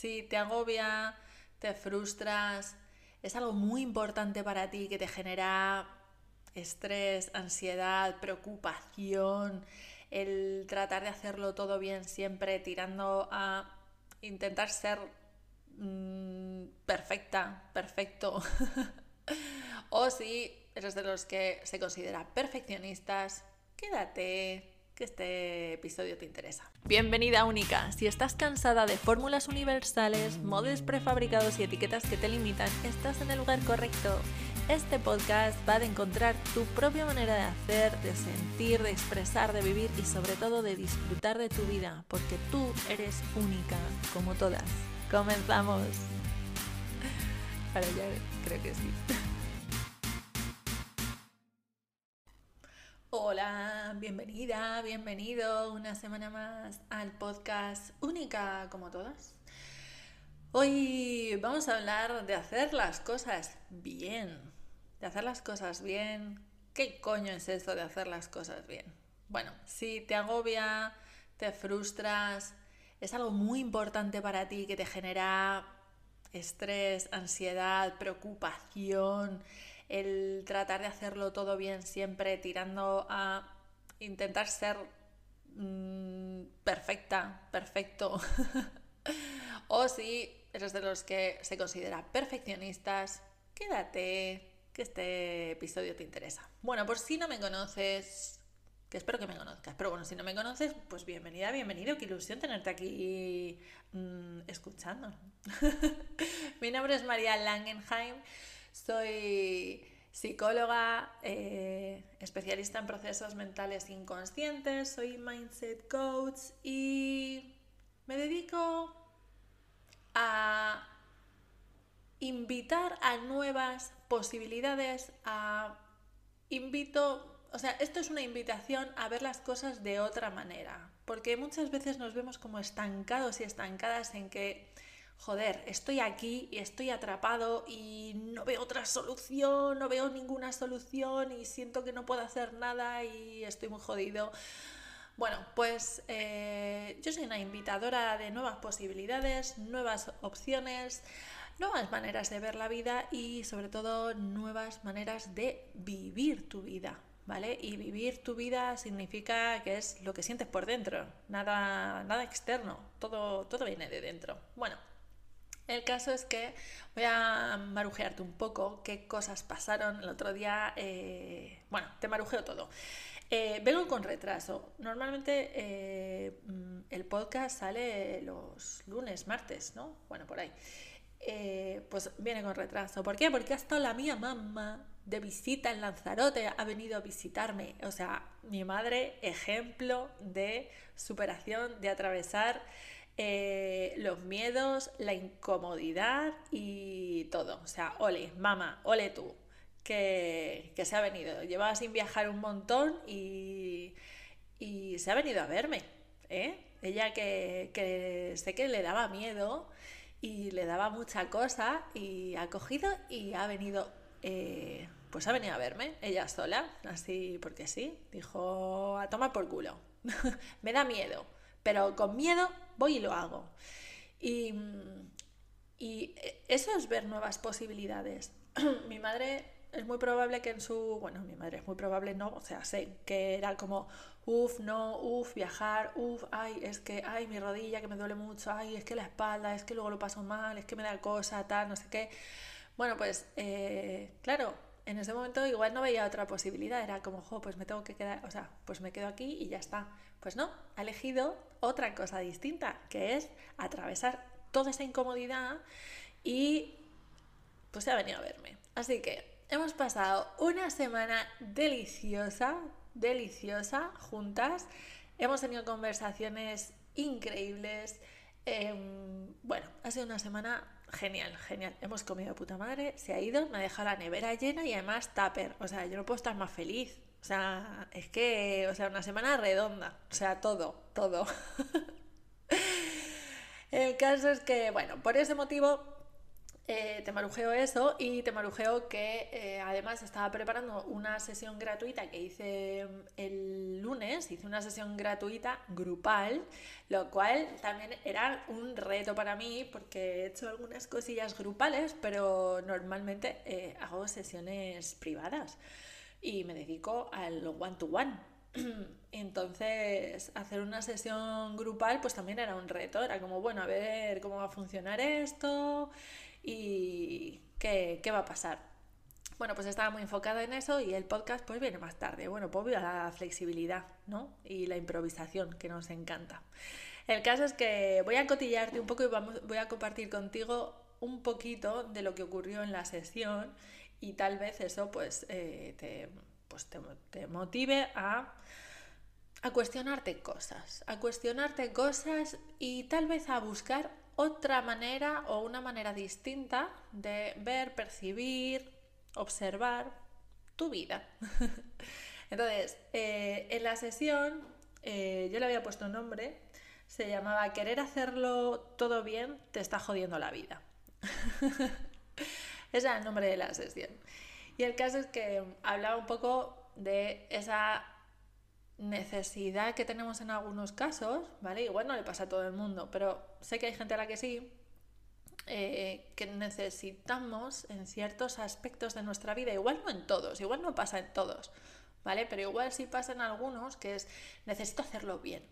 si te agobia, te frustras, es algo muy importante para ti que te genera estrés, ansiedad, preocupación, el tratar de hacerlo todo bien siempre tirando a intentar ser mm, perfecta, perfecto. o si eres de los que se considera perfeccionistas, quédate, que este episodio te interesa. Bienvenida única. Si estás cansada de fórmulas universales, modelos prefabricados y etiquetas que te limitan, estás en el lugar correcto. Este podcast va a encontrar tu propia manera de hacer, de sentir, de expresar, de vivir y sobre todo de disfrutar de tu vida, porque tú eres única, como todas. Comenzamos. Para ya creo que sí. Hola, bienvenida, bienvenido una semana más al podcast Única como todas. Hoy vamos a hablar de hacer las cosas bien, de hacer las cosas bien. ¿Qué coño es eso de hacer las cosas bien? Bueno, si te agobia, te frustras, es algo muy importante para ti que te genera estrés, ansiedad, preocupación, el tratar de hacerlo todo bien siempre tirando a intentar ser mm, perfecta, perfecto. o si eres de los que se considera perfeccionistas, quédate, que este episodio te interesa. Bueno, por si no me conoces, que espero que me conozcas, pero bueno, si no me conoces, pues bienvenida, bienvenido, qué ilusión tenerte aquí mm, escuchando. Mi nombre es María Langenheim. Soy psicóloga, eh, especialista en procesos mentales inconscientes, soy mindset coach y me dedico a invitar a nuevas posibilidades, a invito, o sea, esto es una invitación a ver las cosas de otra manera, porque muchas veces nos vemos como estancados y estancadas en que joder, estoy aquí y estoy atrapado y no veo otra solución, no veo ninguna solución y siento que no puedo hacer nada y estoy muy jodido. Bueno, pues eh, yo soy una invitadora de nuevas posibilidades, nuevas opciones, nuevas maneras de ver la vida y sobre todo nuevas maneras de vivir tu vida. ¿Vale? Y vivir tu vida significa que es lo que sientes por dentro, nada, nada externo, todo, todo viene de dentro. Bueno, el caso es que voy a marujearte un poco qué cosas pasaron el otro día. Eh, bueno, te marujeo todo. Eh, vengo con retraso. Normalmente eh, mm, el podcast sale los lunes, martes, ¿no? Bueno, por ahí. pues viene con retraso. ¿Por qué? Porque hasta la mía mamá de visita en Lanzarote ha venido a visitarme. O sea, mi madre, ejemplo de superación, de atravesar eh, los miedos, la incomodidad y todo. O sea, ole, mamá, ole tú, que, se ha venido. Llevaba sin viajar un montón y, se ha venido a verme. ¿eh? Ella que, sé que le daba miedo y le daba mucha cosa y ha cogido y ha venido, eh, pues ha venido a verme, ella sola, así porque sí, dijo a tomar por culo, me da miedo, pero con miedo voy y lo hago. Y, eso es ver nuevas posibilidades. mi madre es muy probable que en su, bueno, mi madre es muy probable, no, o sea, sé que era como, uff, no, uff, viajar, uff, ay, es que, ay, mi rodilla que me duele mucho, ay, es que la espalda, es que luego lo paso mal, es que me da cosa, tal, no sé qué. Bueno, pues, eh, claro, en ese momento igual no veía otra posibilidad, era como, jo, pues me tengo que quedar, o sea, pues me quedo aquí y ya está. Pues no, ha elegido otra cosa distinta, que es atravesar toda esa incomodidad y pues se ha venido a verme. Así que hemos pasado una semana deliciosa, deliciosa juntas. Hemos tenido conversaciones increíbles. Em, bueno, ha sido una semana genial, genial. Hemos comido puta madre, se ha ido, me ha dejado la nevera llena y además tupper. O sea, yo no puedo estar más feliz. O sea, es que, o sea, una semana redonda. O sea, todo, todo. El caso es que, bueno, por ese motivo eh, te marujeo eso y te marujeo que eh, además estaba preparando una sesión gratuita que hice el lunes, hice una sesión gratuita grupal, lo cual también era un reto para mí porque he hecho algunas cosillas grupales, pero normalmente eh, hago sesiones privadas y me dedico al one-to-one. Entonces, hacer una sesión grupal pues también era un reto, era como, bueno, a ver cómo va a funcionar esto y qué, va a pasar. Bueno, pues estaba muy enfocada en eso y el podcast pues viene más tarde. Bueno, pues a la flexibilidad, ¿no? Y la improvisación que nos encanta. El caso es que voy a cotillarte un poco y vamos, voy a compartir contigo un poquito de lo que ocurrió en la sesión y tal vez eso pues, eh, te, pues te, motive a, a cuestionarte cosas, a cuestionarte cosas y tal vez a buscar otra manera o una manera distinta de ver, percibir, observar tu vida. Entonces, eh, en la sesión eh, yo le había puesto un nombre, se llamaba Querer hacerlo todo bien te está jodiendo la vida. Ese era el nombre de la sesión. Y el caso es que hablaba un poco de esa necesidad que tenemos en algunos casos, ¿vale? Igual no le pasa a todo el mundo, pero sé que hay gente a la que sí, eh, que necesitamos en ciertos aspectos de nuestra vida, igual no en todos, igual no pasa en todos, ¿vale? Pero igual sí pasa en algunos, que es necesito hacerlo bien,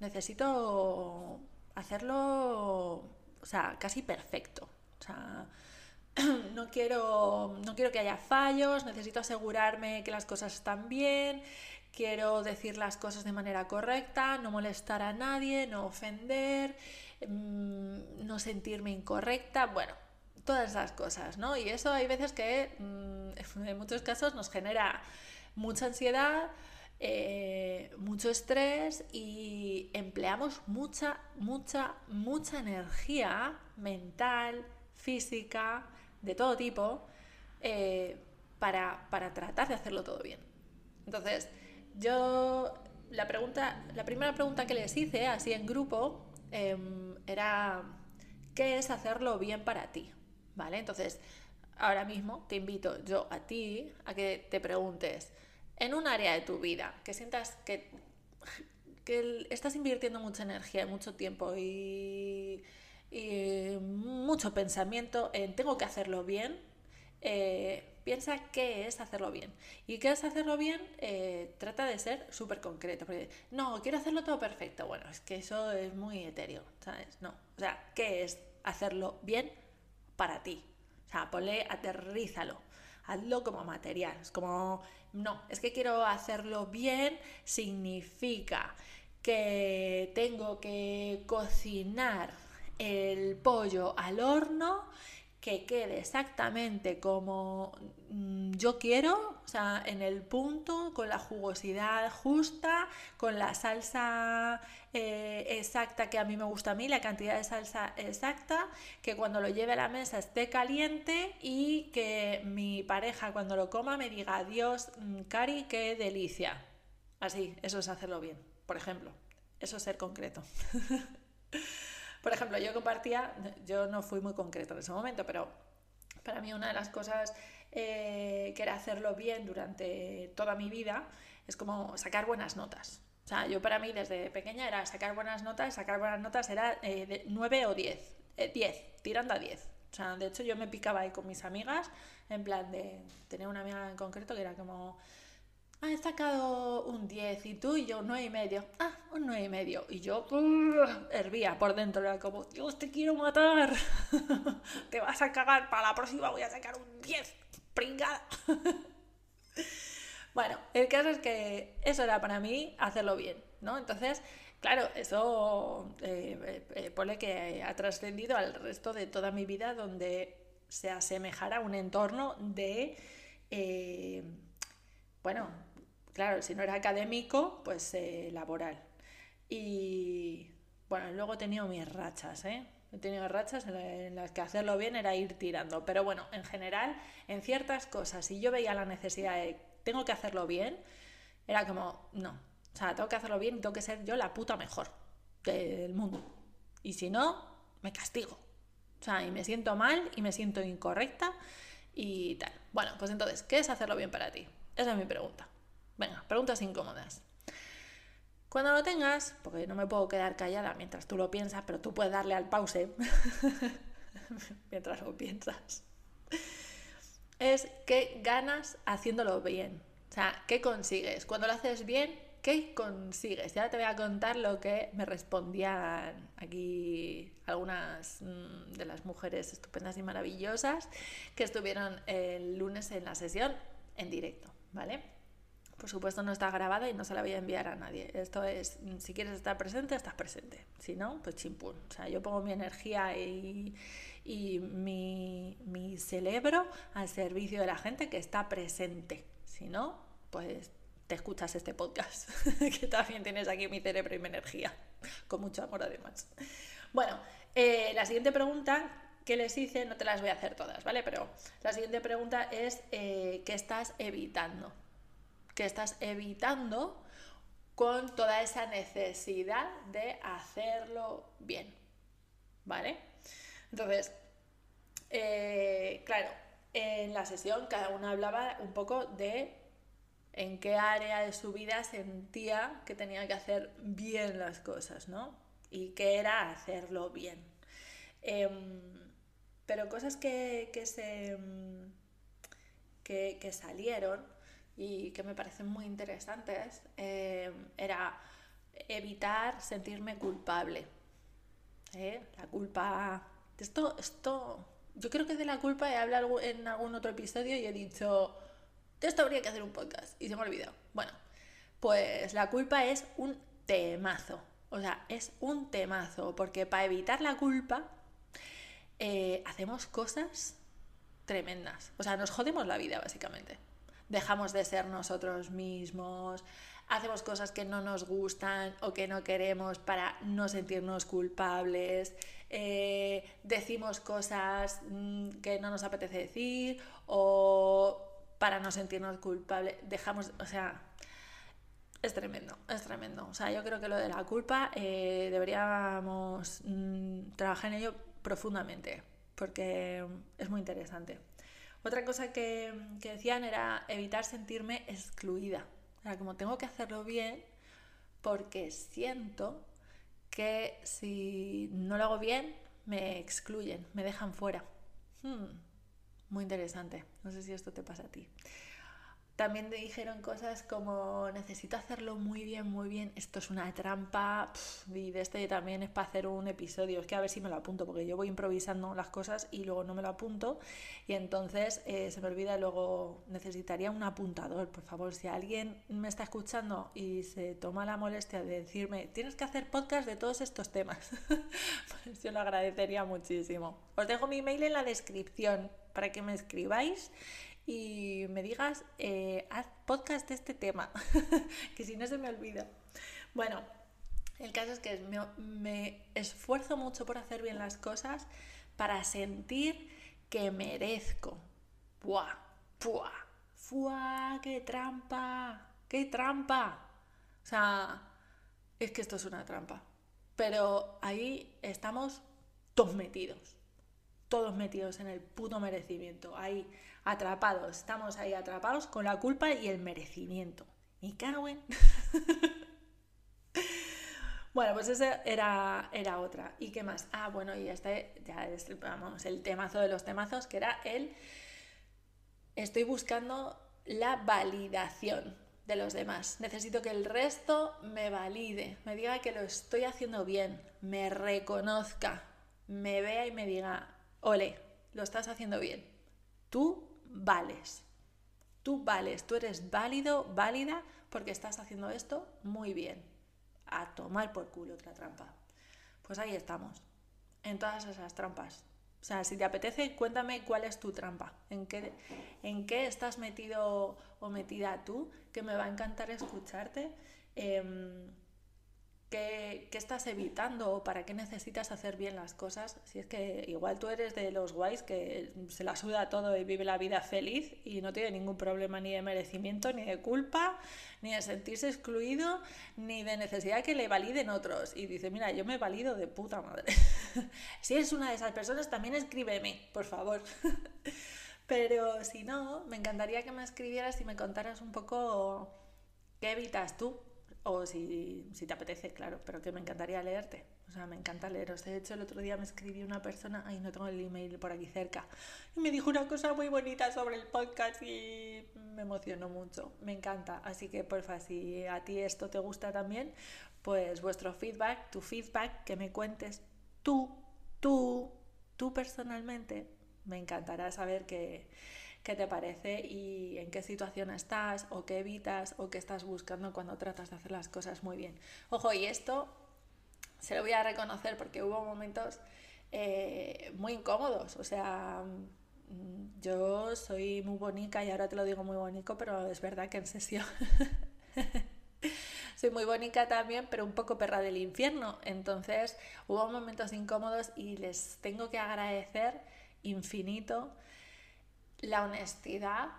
necesito hacerlo, o sea, casi perfecto, o sea, no quiero, no quiero que haya fallos, necesito asegurarme que las cosas están bien, quiero decir las cosas de manera correcta, no molestar a nadie, no ofender, mm, no sentirme incorrecta, bueno, todas esas cosas, ¿no? Y eso hay veces que mm, en muchos casos nos genera mucha ansiedad, eh, mucho estrés y empleamos mucha, mucha, mucha energía mental, física, de todo tipo, eh, para, para tratar de hacerlo todo bien. Entonces, yo, la, pregunta, la primera pregunta que les hice, así en grupo, em, era, ¿qué es hacerlo bien para ti? ¿Vale? Entonces, ahora mismo te invito yo a ti a que te preguntes, en un área de tu vida, que sientas que, que estás invirtiendo mucha energía, mucho tiempo y, y mucho pensamiento en tengo que hacerlo bien, eh, piensa qué es hacerlo bien. ¿Y qué es hacerlo bien? Eh, trata de ser súper concreto. Porque, no, quiero hacerlo todo perfecto. Bueno, es que eso es muy etéreo, ¿sabes? No. O sea, ¿qué es hacerlo bien para ti? O sea, ponle, aterrízalo. Hazlo como material. Es como, no, es que quiero hacerlo bien significa que tengo que cocinar el pollo al horno que quede exactamente como mm, yo quiero, o sea, en el punto, con la jugosidad justa, con la salsa eh, exacta que a mí me gusta a mí, la cantidad de salsa exacta, que cuando lo lleve a la mesa esté caliente y que mi pareja cuando lo coma me diga, adiós, mm, Cari, qué delicia. Así, eso es hacerlo bien, por ejemplo. Eso es ser concreto. Por ejemplo, yo compartía, yo no fui muy concreto en ese momento, pero para mí una de las cosas eh, que era hacerlo bien durante toda mi vida es como sacar buenas notas. O sea, yo para mí desde pequeña era sacar buenas notas, sacar buenas notas era eh, de 9 o 10, 10, eh, tirando a 10. O sea, de hecho yo me picaba ahí con mis amigas, en plan de, tener una amiga en concreto que era como, he sacado un 10 y tú y yo un 9 y medio. Ah, un 9 y medio. Y yo hervía por dentro, era como, Dios, te quiero matar. te vas a cagar, para la próxima voy a sacar un 10, pringada. bueno, el caso es que eso era para mí hacerlo bien, ¿no? Entonces, claro, eso eh, eh, eh, pone que ha trascendido al resto de toda mi vida donde se asemejara a un entorno de... bueno, claro, si no era académico, pues eh, laboral. Y bueno, luego he tenido mis rachas, ¿eh? He tenido rachas en las que hacerlo bien era ir tirando. Pero bueno, en general, en ciertas cosas, si yo veía la necesidad de tengo que hacerlo bien, era como, no. O sea, tengo que hacerlo bien y tengo que ser yo la puta mejor del mundo. Y si no, me castigo. O sea, y me siento mal y me siento incorrecta y tal. Bueno, pues entonces, ¿qué es hacerlo bien para ti? Esa es mi pregunta. Venga, preguntas incómodas. Cuando lo tengas, porque no me puedo quedar callada mientras tú lo piensas, pero tú puedes darle al pause mientras lo piensas, es qué ganas haciéndolo bien. O sea, ¿qué consigues? Cuando lo haces bien, ¿qué consigues? Ya te voy a contar lo que me respondían aquí algunas mm, de las mujeres estupendas y maravillosas que estuvieron el lunes en la sesión en directo, ¿vale? Por supuesto no está grabada y no se la voy a enviar a nadie. Esto es, si quieres estar presente, estás presente. Si no, pues chimpún. O sea, yo pongo mi energía y, y mi, mi cerebro al servicio de la gente que está presente. Si no, pues te escuchas este podcast, que también tienes aquí mi cerebro y mi energía, con mucho amor además. Bueno, eh, la siguiente pregunta que les hice, no te las voy a hacer todas, ¿vale? Pero la siguiente pregunta es, eh, ¿qué estás evitando? ¿Qué estás evitando con toda esa necesidad de hacerlo bien? ¿Vale? Entonces, eh, claro, en la sesión cada uno hablaba un poco de en qué área de su vida sentía que tenía que hacer bien las cosas, ¿no? Y qué era hacerlo bien. Em, pero cosas que, se, que, salieron y que me parecen muy interesantes em, era evitar sentirme culpable. ¿eh? La culpa... Esto, esto, yo creo que de la culpa he hablado en algún otro episodio y he dicho de esto habría que hacer un podcast y se me ha olvidado. Bueno, pues la culpa es un temazo. O sea, es un temazo, porque para evitar la culpa eh, hacemos cosas tremendas. O sea, nos jodemos la vida, básicamente. Dejamos de ser nosotros mismos, hacemos cosas que no nos gustan o que no queremos para no sentirnos culpables, eh, decimos cosas mm, que no nos apetece decir o para no sentirnos culpables. Dejamos, o sea, es tremendo, es tremendo. O sea, yo creo que lo de la culpa eh, deberíamos mm, trabajar en ello profundamente, porque es muy interesante. Otra cosa que, decían era evitar sentirme excluida. Sea, como tengo que hacerlo bien, porque siento que si no lo hago bien, me excluyen, me dejan fuera. Hmm. Muy interesante. No sé si esto te pasa a ti. También me dijeron cosas como necesito hacerlo muy bien, muy bien. Esto es una trampa. y de este también es para hacer un episodio. Es que a ver si me lo apunto, porque yo voy improvisando las cosas y luego no me lo apunto. Y entonces eh, se me olvida luego necesitaría un apuntador. Por favor, si alguien me está escuchando y se toma la molestia de decirme, tienes que hacer podcast de todos estos temas, pues yo lo agradecería muchísimo. Os dejo mi email en la descripción para que me escribáis y me digas, eh, haz podcast de este tema, que si no se me olvida. Bueno, el caso es que me, esfuerzo mucho por hacer bien las cosas para sentir que merezco. ¡Buah! ¡Buah! ¡Fuah! ¡Qué trampa! ¡Qué trampa! O sea, es que esto es una trampa. Pero ahí estamos todos metidos todos metidos en el puto merecimiento, ahí atrapados, estamos ahí atrapados con la culpa y el merecimiento. Y cago Bueno, pues esa era, era otra. ¿Y qué más? Ah, bueno, y este ya es vamos, el temazo de los temazos, que era el estoy buscando la validación de los demás. Necesito que el resto me valide, me diga que lo estoy haciendo bien, me reconozca, me vea y me diga, ole, lo estás haciendo bien. Tú vales. Tú vales, tú eres válido, válida, porque estás haciendo esto muy bien. A tomar por culo otra trampa. Pues ahí estamos, en todas esas trampas. O sea, si te apetece, cuéntame cuál es tu trampa, en qué, en qué estás metido o metida tú, que me va a encantar escucharte. Em, ¿Qué, estás evitando o para qué necesitas hacer bien las cosas? Si es que igual tú eres de los guays que se la suda todo y vive la vida feliz y no tiene ningún problema ni de merecimiento, ni de culpa, ni de sentirse excluido, ni de necesidad que le validen otros. Y dice, mira, yo me valido de puta madre. si eres una de esas personas, también escríbeme, por favor. Pero si no, me encantaría que me escribieras y me contaras un poco qué evitas tú o si, si, te apetece, claro, pero que me encantaría leerte. O sea, me encanta leeros. De hecho, el otro día me escribió una persona, ay, no tengo el email por aquí cerca, y me dijo una cosa muy bonita sobre el podcast y me emocionó mucho. Me encanta. Así que, porfa, si a ti esto te gusta también, pues vuestro feedback, tu feedback, que me cuentes tú, tú, tú personalmente, me encantará saber que qué te parece y en qué situación estás o qué evitas o qué estás buscando cuando tratas de hacer las cosas muy bien. Ojo, y esto se lo voy a reconocer porque hubo momentos eh, muy incómodos, o sea, mm, yo soy muy bonita y ahora te lo digo muy bonito, pero es verdad que en sesión soy muy bonita también, pero un poco perra del infierno. Entonces hubo momentos incómodos y les tengo que agradecer infinito la honestidad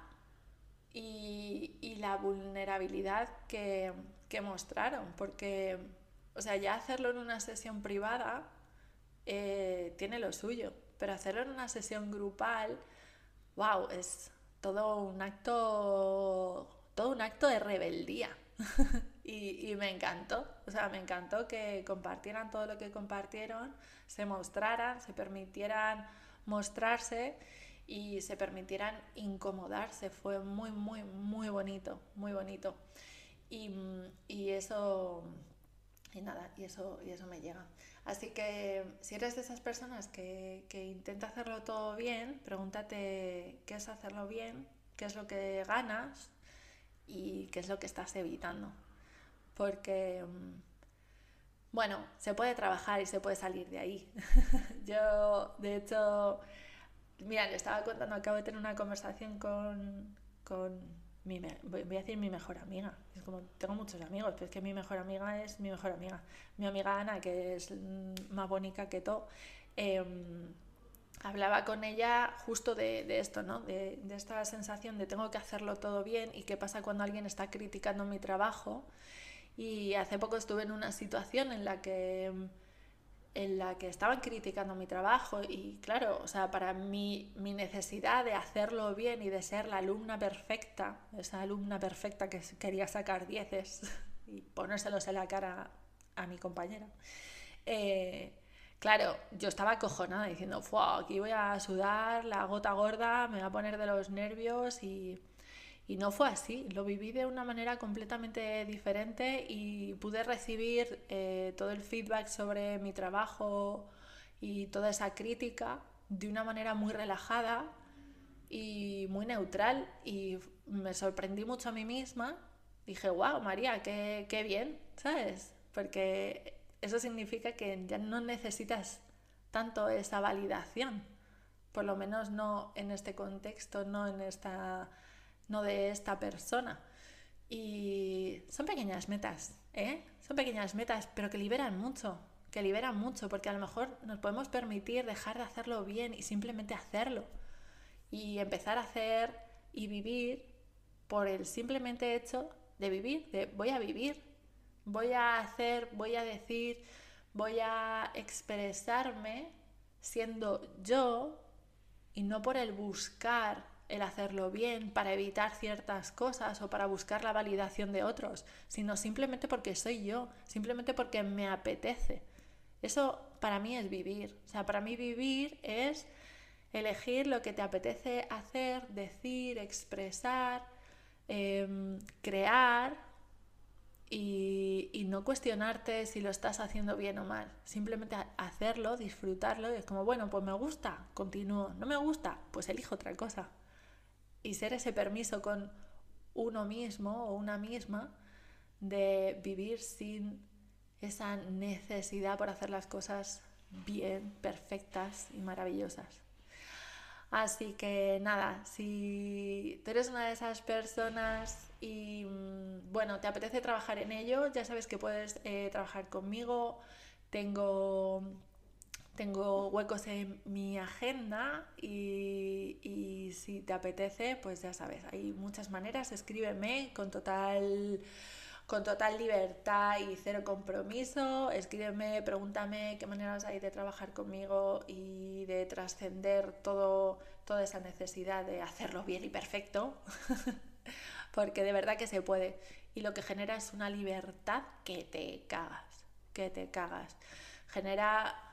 y, la vulnerabilidad que, mostraron, porque, o sea, ya hacerlo en una sesión privada eh, tiene lo suyo, pero hacerlo en una sesión grupal, wow, es todo un acto, todo un acto de rebeldía. y, y, me encantó, o sea, me encantó que compartieran todo lo que compartieron, se mostraran, se permitieran mostrarse y se permitieran incomodarse. Fue muy, muy, muy bonito, muy bonito. Y, y eso, y nada, y eso, y eso me llega. Así que si eres de esas personas que, que intenta hacerlo todo bien, pregúntate qué es hacerlo bien, qué es lo que ganas y qué es lo que estás evitando. Porque, bueno, se puede trabajar y se puede salir de ahí. Yo, de hecho, Mira, le estaba contando, acabo de tener una conversación con, con mi, voy a decir mi mejor amiga. Es como, tengo muchos amigos, pero es que mi mejor amiga es mi mejor amiga. Mi amiga Ana, que es más bonita que todo, em, hablaba con ella justo de, esto, ¿no? De, de, esta sensación de tengo que hacerlo todo bien y qué pasa cuando alguien está criticando mi trabajo. Y hace poco estuve en una situación en la que en la que estaban criticando mi trabajo y claro, o sea, para mí mi necesidad de hacerlo bien y de ser la alumna perfecta, esa alumna perfecta que quería sacar dieces y ponérselos en la cara a mi compañera, eh, claro, yo estaba acojonada diciendo, aquí voy a sudar la gota gorda, me voy a poner de los nervios y y no fue así, lo viví de una manera completamente diferente y pude recibir eh, todo el feedback sobre mi trabajo y toda esa crítica de una manera muy relajada y muy neutral y me sorprendí mucho a mí misma. Dije, wow, María, qué, qué bien, ¿sabes? Porque eso significa que ya no necesitas tanto esa validación, por lo menos no en este contexto, no en esta no de esta persona. Y son pequeñas metas, ¿eh? Son pequeñas metas, pero que liberan mucho, que liberan mucho, porque a lo mejor nos podemos permitir dejar de hacerlo bien y simplemente hacerlo. Y empezar a hacer y vivir por el simplemente hecho de vivir, de voy a vivir, voy a hacer, voy a decir, voy a expresarme siendo yo y no por el buscar el hacerlo bien para evitar ciertas cosas o para buscar la validación de otros, sino simplemente porque soy yo, simplemente porque me apetece. Eso para mí es vivir. O sea, para mí vivir es elegir lo que te apetece hacer, decir, expresar, em, crear y, y, no cuestionarte si lo estás haciendo bien o mal. Simplemente hacerlo, disfrutarlo y es como, bueno, pues me gusta, continúo. No me gusta, pues elijo otra cosa y ser ese permiso con uno mismo o una misma de vivir sin esa necesidad por hacer las cosas bien, perfectas y maravillosas. Así que nada, si tú eres una de esas personas y mm, bueno, te apetece trabajar en ello, ya sabes que puedes eh, trabajar conmigo. Tengo, tengo huecos en mi agenda y, y si te apetece, pues ya sabes, hay muchas maneras. Escríbeme con total con total libertad y cero compromiso. Escríbeme, pregúntame qué maneras hay de trabajar conmigo y de trascender toda esa necesidad de hacerlo bien y perfecto, porque de verdad que se puede. Y lo que genera es una libertad que te cagas, que te cagas. Genera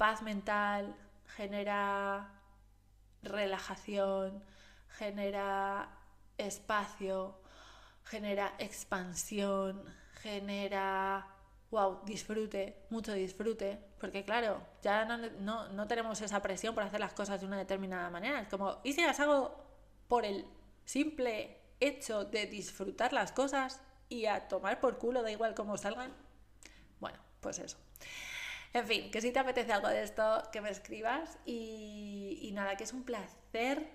paz mental, genera relajación, genera espacio, genera expansión, genera, wow, disfrute, mucho disfrute, porque claro, ya no, tenemos esa presión por hacer las cosas de una determinada manera. Es como, ¿y si las hago por el simple hecho de disfrutar las cosas y a tomar por culo, da igual cómo salgan? Bueno, pues eso. En fin, que si te apetece algo de esto, que me escribas y, nada, que es un placer.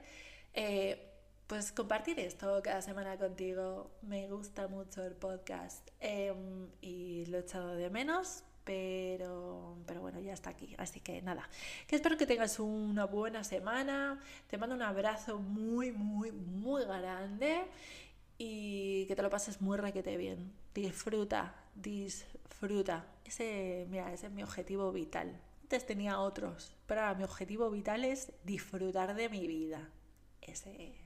Eh, pues compartir esto cada semana contigo. Me gusta mucho el podcast em, y lo he echado de menos, pero, pero bueno, ya está aquí. Así que nada, que espero que tengas una buena semana. Te mando un abrazo muy, muy, muy grande y que te lo pases muy requete bien. Disfruta, disfruta. Ese, mira, ese es mi objetivo vital. Antes tenía otros, pero mi objetivo vital es disfrutar de mi vida. Ese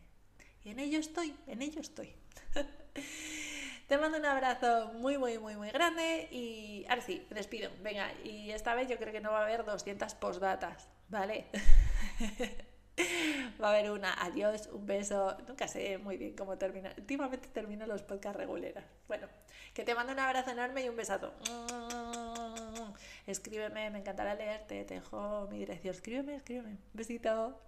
y en ello estoy, en ello estoy. Te mando un abrazo muy, muy, muy, muy grande y ahora sí, despido. Venga, y esta vez yo creo que no va a haber 200 postdatas, ¿vale? va a haber una, adiós, un beso. Nunca sé muy bien cómo termina. Últimamente termino los podcasts regulares. Bueno, que te mando un abrazo enorme y un besazo. Escríbeme, me encantará leerte. Te dejo mi dirección. Escríbeme, escríbeme. besito.